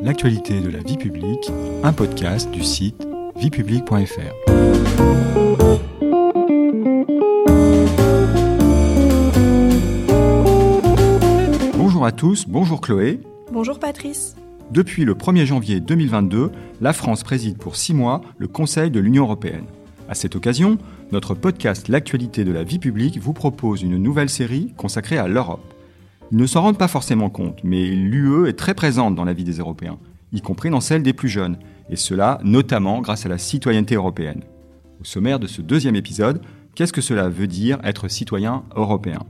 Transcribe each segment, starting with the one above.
L'actualité de la vie publique, un podcast du site viepublique.fr. Bonjour à tous, bonjour Chloé. Bonjour Patrice. Depuis le 1er janvier 2022, la France préside pour six mois le Conseil de l'Union européenne. À cette occasion, notre podcast L'actualité de la vie publique vous propose une nouvelle série consacrée à l'Europe. Ils ne s'en rendent pas forcément compte, mais l'UE est très présente dans la vie des Européens, y compris dans celle des plus jeunes, et cela notamment grâce à la citoyenneté européenne. Au sommaire de ce deuxième épisode, qu'est-ce que cela veut dire être citoyen européen?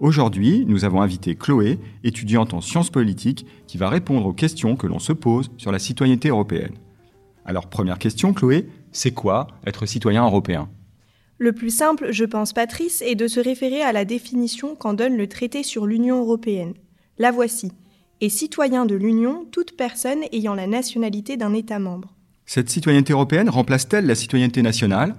Aujourd'hui, nous avons invité Chloé, étudiante en sciences politiques, qui va répondre aux questions que l'on se pose sur la citoyenneté européenne. Alors première question, Chloé, c'est quoi être citoyen européen? Le plus simple, je pense, Patrice, est de se référer à la définition qu'en donne le traité sur l'Union européenne. La voici. Est citoyen de l'Union toute personne ayant la nationalité d'un État membre. Cette citoyenneté européenne remplace-t-elle la citoyenneté nationale?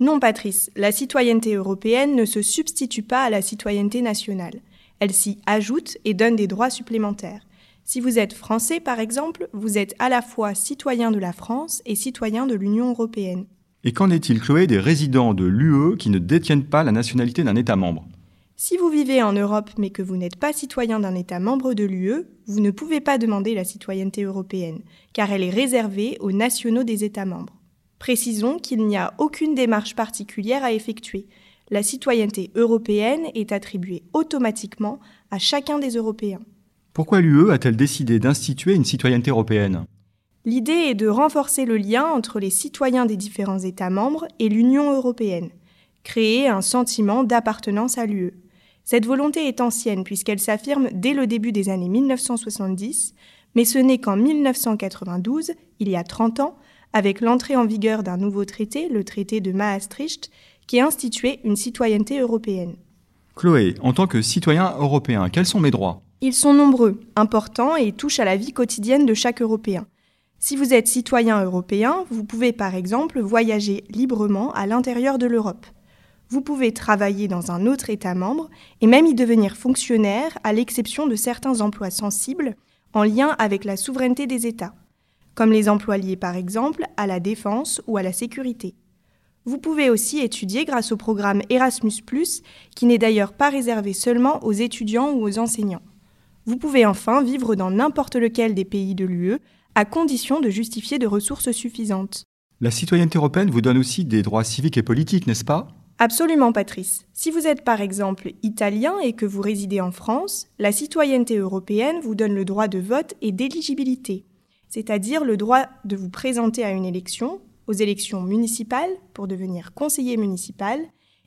Non, Patrice, la citoyenneté européenne ne se substitue pas à la citoyenneté nationale. Elle s'y ajoute et donne des droits supplémentaires. Si vous êtes français, par exemple, vous êtes à la fois citoyen de la France et citoyen de l'Union européenne. Et qu'en est-il, Chloé, des résidents de l'UE qui ne détiennent pas la nationalité d'un État membre? Si vous vivez en Europe mais que vous n'êtes pas citoyen d'un État membre de l'UE, vous ne pouvez pas demander la citoyenneté européenne, car elle est réservée aux nationaux des États membres. Précisons qu'il n'y a aucune démarche particulière à effectuer. La citoyenneté européenne est attribuée automatiquement à chacun des Européens. Pourquoi l'UE a-t-elle décidé d'instituer une citoyenneté européenne? L'idée est de renforcer le lien entre les citoyens des différents États membres et l'Union européenne, créer un sentiment d'appartenance à l'UE. Cette volonté est ancienne puisqu'elle s'affirme dès le début des années 1970, mais ce n'est qu'en 1992, il y a 30 ans, avec l'entrée en vigueur d'un nouveau traité, le traité de Maastricht, qui a institué une citoyenneté européenne. Chloé, en tant que citoyen européen, quels sont mes droits? Ils sont nombreux, importants et touchent à la vie quotidienne de chaque Européen. Si vous êtes citoyen européen, vous pouvez par exemple voyager librement à l'intérieur de l'Europe. Vous pouvez travailler dans un autre État membre et même y devenir fonctionnaire à l'exception de certains emplois sensibles en lien avec la souveraineté des États, comme les emplois liés par exemple à la défense ou à la sécurité. Vous pouvez aussi étudier grâce au programme Erasmus ⁇ qui n'est d'ailleurs pas réservé seulement aux étudiants ou aux enseignants. Vous pouvez enfin vivre dans n'importe lequel des pays de l'UE à condition de justifier de ressources suffisantes. La citoyenneté européenne vous donne aussi des droits civiques et politiques, n'est-ce pas? Absolument, Patrice. Si vous êtes par exemple italien et que vous résidez en France, la citoyenneté européenne vous donne le droit de vote et d'éligibilité, c'est-à-dire le droit de vous présenter à une élection, aux élections municipales pour devenir conseiller municipal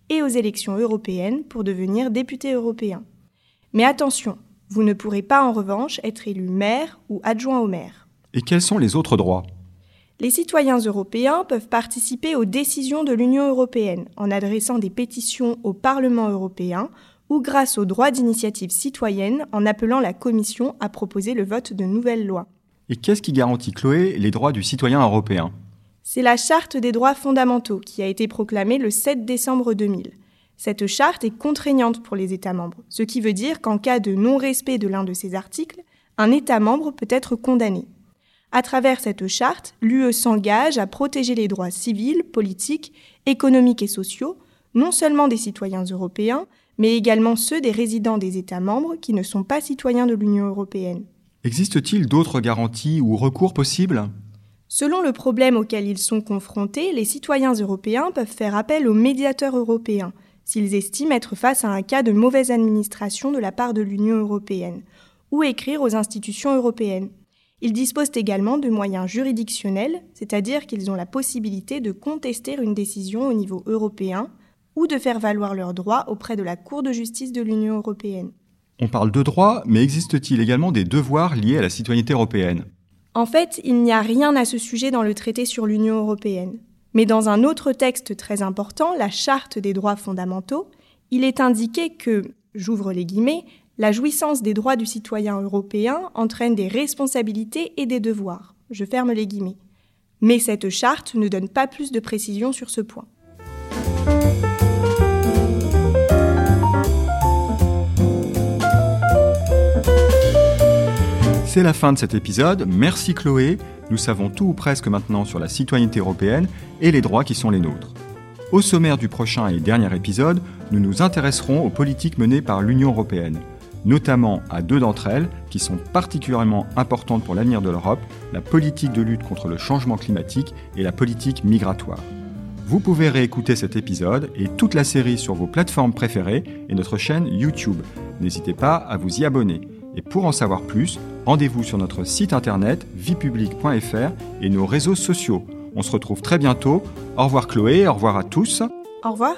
et aux élections européennes pour devenir député européen. Mais attention, vous ne pourrez pas en revanche être élu maire ou adjoint au maire. Et quels sont les autres droits? Les citoyens européens peuvent participer aux décisions de l'Union européenne en adressant des pétitions au Parlement européen ou grâce au droit d'initiative citoyenne en appelant la Commission à proposer le vote de nouvelles lois. Et qu'est-ce qui garantit, Chloé, les droits du citoyen européen? C'est la Charte des droits fondamentaux qui a été proclamée le 7 décembre 2000. Cette charte est contraignante pour les États membres, ce qui veut dire qu'en cas de non-respect de l'un de ces articles, un État membre peut être condamné. À travers cette charte, l'UE s'engage à protéger les droits civils, politiques, économiques et sociaux, non seulement des citoyens européens, mais également ceux des résidents des États membres qui ne sont pas citoyens de l'Union européenne. Existe-t-il d'autres garanties ou recours possibles? Selon le problème auquel ils sont confrontés, les citoyens européens peuvent faire appel aux médiateurs européens s'ils estiment être face à un cas de mauvaise administration de la part de l'Union européenne, ou écrire aux institutions européennes. Ils disposent également de moyens juridictionnels, c'est-à-dire qu'ils ont la possibilité de contester une décision au niveau européen ou de faire valoir leurs droits auprès de la Cour de justice de l'Union européenne. On parle de droits, mais existe-t-il également des devoirs liés à la citoyenneté européenne? En fait, il n'y a rien à ce sujet dans le traité sur l'Union européenne. Mais dans un autre texte très important, la Charte des droits fondamentaux, il est indiqué que, j'ouvre les guillemets, la jouissance des droits du citoyen européen entraîne des responsabilités et des devoirs. Je ferme les guillemets. Mais cette charte ne donne pas plus de précision sur ce point. C'est la fin de cet épisode. Merci Chloé. Nous savons tout ou presque maintenant sur la citoyenneté européenne et les droits qui sont les nôtres. Au sommaire du prochain et dernier épisode, nous nous intéresserons aux politiques menées par l'Union européenne, notamment à deux d'entre elles qui sont particulièrement importantes pour l'avenir de l'Europe, la politique de lutte contre le changement climatique et la politique migratoire. Vous pouvez réécouter cet épisode et toute la série sur vos plateformes préférées et notre chaîne YouTube. N'hésitez pas à vous y abonner. Et pour en savoir plus, rendez-vous sur notre site internet viepublique.fr et nos réseaux sociaux. On se retrouve très bientôt. Au revoir Chloé, au revoir à tous. Au revoir.